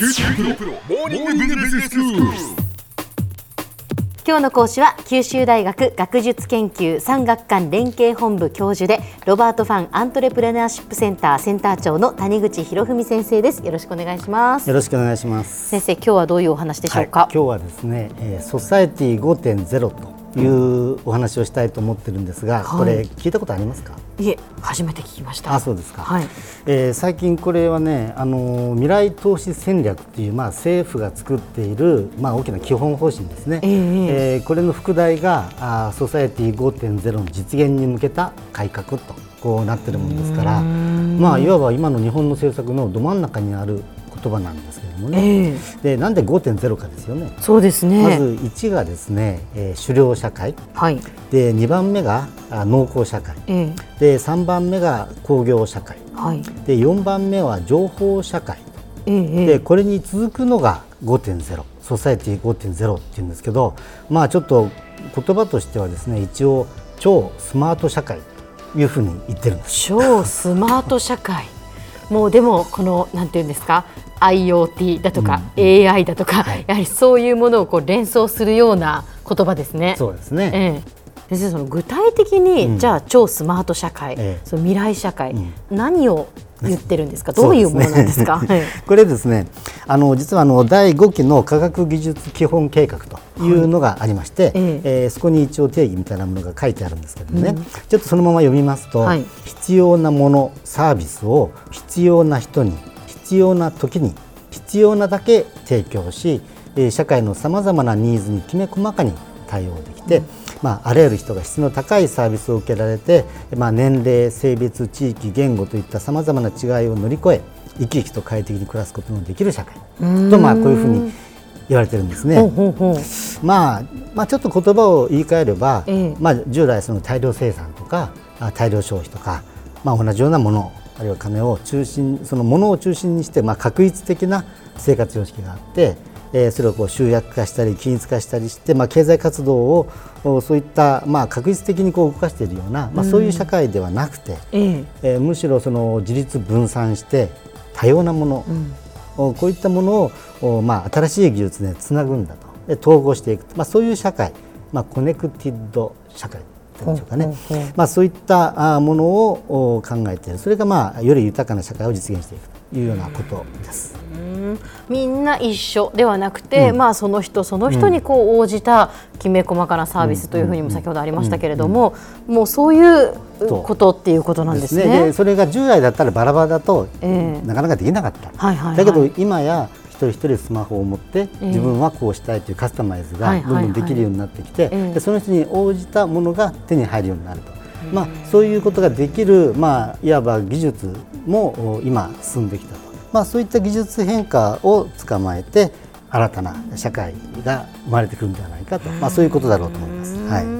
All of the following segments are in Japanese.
九州大学モーニングビジネススクール。今日の講師は九州大学学術研究産学官連携本部教授でロバートファンアントレプレナーシップセンターセンター長の谷口博文先生ですよろしくお願いしますよろしくお願いします。先生今日はどういうお話でしょうか、はい、今日はですね、えー、ソサエティ5.0というお話をしたいと思ってるんですが、はいこれ聞いたことありますか？いえ初めて聞きましたあ、そうですか。はいえー最近これはね、あのー未来投資戦略っていうまあ政府が作っているまあ大きな基本方針ですね。えええーこれの副題があーソサエティ5.0の実現に向けた改革とこうなってるもんですから、まあいわば今の日本の政策のど真ん中にある言葉なんですけれどもね。ええ。でなんで5.0かですよね。そうですね。まず1がですね、えー狩猟社会。はい。で2番目があ農耕社会。えで3番目が工業社会。えはい。で4番目は情報社会。えええでこれに続くのが5.0ソサエティ5.0っていうんですけどまあちょっと言葉としてはですね一応超スマート社会。というふうに言ってるんです。超スマート社会。もうでもこのなんていうんですか？IoT だとか、AI だとか、はい。やはりそういうものをこう連想するような言葉ですね。そうですね、ええ。先生その具体的に、うん。じゃあ超スマート社会、ええ。その未来社会、うん。何を言ってるんですか？どういうものなんですか？そうねこれですねあの実はあの第5期の科学技術基本計画というのがありまして、ええ。ーそこに一応定義みたいなものが書いてあるんですけどね、ちょっとそのまま読みますと、はい。必要なものサービスを必要な人に必要な時に必要なだけ提供し、えー社会のさまざまなニーズにきめ細かに対応できて、まあ、あらゆる人が質の高いサービスを受けられて、まあ、年齢性別地域言語といったさまざまな違いを乗り越え生き生きと快適に暮らすことのできる社会。と、まあ、こういうふうに言われてるんですね。ほうほうほう。まあ、まあちょっと言葉を言い換えれば、ええ。まあ、従来その大量生産とかあ大量消費とか、まあ、同じようなものあるいは金を中心そのものを中心にして、まあ、確一的な生活様式があって、えーそれをこう集約化したり均一化したりして、まあ、経済活動をおそういった、まあ、画一的にこう動かしているような、まあ、そういう社会ではなくて、ええ。えーむしろその自立分散して多様なもの、おこういったものをおまあ、新しい技術でつなぐんだと。で統合していく、まあ、そういう社会、まあ、 connected 社会っていうんでしょうかね、まあ、そういったあものをお考えているそれが、まあ、より豊かな社会を実現していくというようなことです。みんな一緒ではなくて、まあ、その人その人にこう応じたきめ細かなサービスというふうにも先ほどありましたけれども、もうそういうそうことっていうことなんですね。でそれが従来だったらバラバラだと、ええ。なかなかできなかった、はいはいはい。だけど今や一人一人スマホを持って、え自分はこうしたいというカスタマイズがどんどんできるようになってきて、その人に応じたものが手に入るようになると、まあ、そういうことができる、まあ、いわば技術もお今進んできたと、まあ、そういった技術変化を捕まえて新たな社会が生まれてくるんではないかと、まあ、そういうことだろうと思います。はい。うん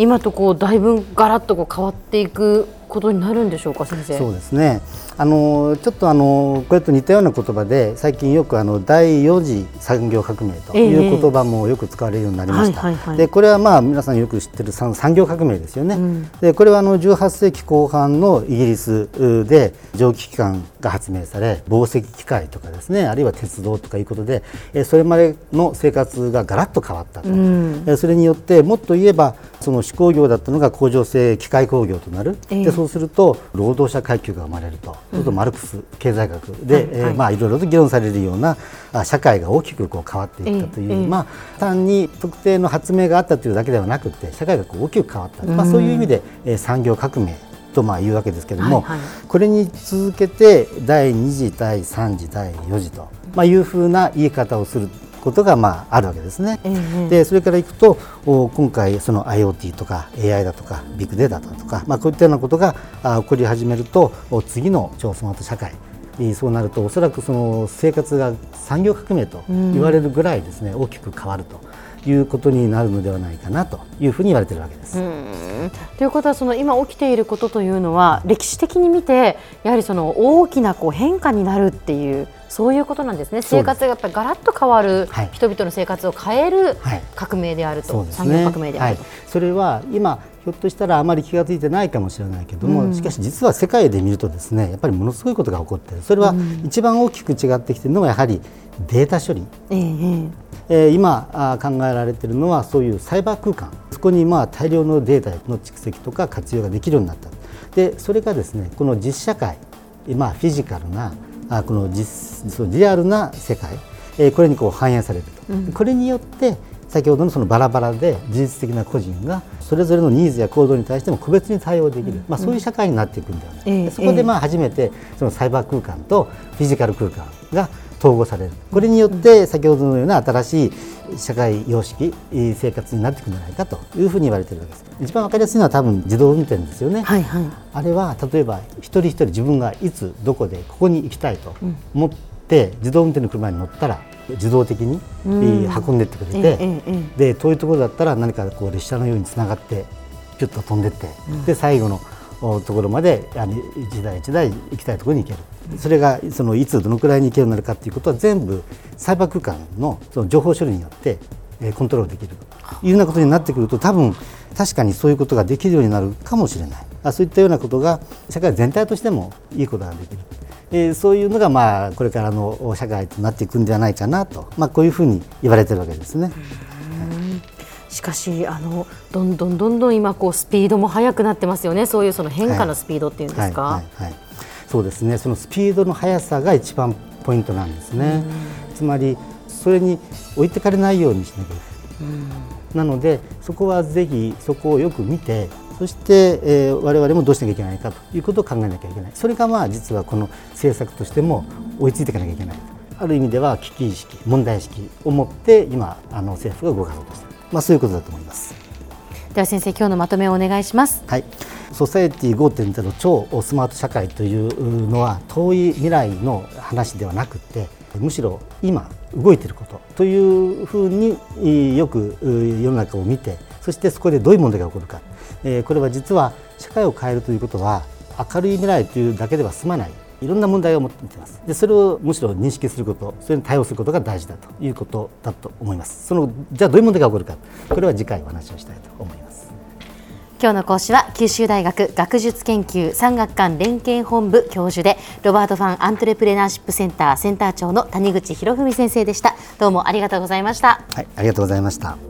今とこうだいぶガラッとこう変わっていくことになるんでしょうか先生。そうですねあのちょっとあのこれと似たような言葉で最近よくあの第4次産業革命という言葉もよく使われるようになりました。はいはいはいでこれはまあ皆さんよく知ってる産産業革命ですよね。んでこれはあの18世紀後半のイギリスで蒸気機関が発明され紡績機械とかですねあるいは鉄道とかいうことでえそれまでの生活がガラッと変わったと。んえそれによってもっと言えばその手工業だったのが工場制機械工業となる、ええ。でそうすると労働者階級が生まれると、そうするとマルクス経済学で、はいはい。えーまあ、いろいろと議論されるようなあ社会が大きくこう変わっていったという、ええまあ、単に特定の発明があったというだけではなくて社会がこう大きく変わった、まあ、そういう意味で、えー産業革命とまあ言うわけですけれども、はいはい。これに続けて第2次第3次第4次と、まあ、いうふうな言い方をすることがまああるわけですね。ええでそれからいくとお今回その IoT とか AI だとかビッグデータだとか、まあ、こういったようなことがあ起こり始めるとお次の超スマート社会。えーそうなるとおそらくその生活が産業革命と言われるぐらいですね、大きく変わるということになるのではないかなというふうに言われているわけです。うん。ということはその今起きていることというのは歴史的に見てやはりその大きなこう変化になるっていうそういうことなんですね。生活がやっぱりガラッと変わる、はい。人々の生活を変えるはい。革命であると、そうです産業革命であると。はい、それは今ひょっとしたらあまり気が付いてないかもしれないけども、しかし実は世界で見るとですねやっぱりものすごいことが起こっている。それは一番大きく違ってきているのはやはりデータ処理、えー、えー、今考えられているのはそういうサイバー空間。そこにまあ大量のデータの蓄積とか活用ができるようになった。でそれがですねこの実社会、まあ、フィジカルなあこの実そのリアルな世界、えー、これにこう反映されると、うん、これによって先ほどのそのバラバラで事実的な個人がそれぞれのニーズや行動に対しても個別に対応できる、うん、まあ、そういう社会になっていくんではないか、うん、そこでまあ初めてそのサイバー空間とフィジカル空間が統合される。これによって先ほどのような新しい社会様式生活になっていくんじゃないかというふうに言われているわけです。一番わかりやすいのは多分自動運転ですよね、はいはい、あれは例えば一人一人自分がいつどこでここに行きたいと思って自動運転の車に乗ったら自動的に運んでってくれて、で遠いところだったら何かこう列車のようにつながってピュッと飛んでって、で最後のところまであの一台一台行きたいところに行ける。それがそのいつどのくらいに行けるようになるかということは全部サイバー空間のその情報処理によってコントロールできる。というようなことになってくると多分確かにそういうことができるようになるかもしれない。そういったようなことが社会全体としてもいいことができる。えー、そういうのがまあこれからの社会となっていくんではないかなと、まあ、こういうふうに言われてるわけですね。しかしあのどんどんどんどん今こうスピードも速くなってますよね。そういうその変化のスピードっていうんですか、はい。はい。はい、そうですね。そのスピードの速さが一番ポイントなんですね。つまりそれに置いてかれないようにしなきゃいけない。なのでそこはぜひそこをよく見てそして、えー、我々もどうしなきゃいけないかということを考えなきゃいけない。それがまあ実はこの政策としても追いついていかなきゃいけない。ある意味では危機意識問題意識を持って今あの政府が動かそうとしている。まあ、そういうことだと思います。では先生今日のまとめをお願いします。はい。ソサエティ5.0超スマート社会というのは遠い未来の話ではなくてむしろ今動いていることというふうによく世の中を見てそしてそこでどういう問題が起こるか。これは実は社会を変えるということは明るい未来というだけでは済まない。いろんな問題を持っています。でそれをむしろ認識することそれに対応することが大事だということだと思います。そのじゃあどういう問題が起こるか。これは次回お話をしたいと思います。今日の講師は九州大学学術研究産学官連携本部教授でロバートファンアントレプレナーシップセンターセンター長の谷口博文先生でした。どうもありがとうございました。はいありがとうございました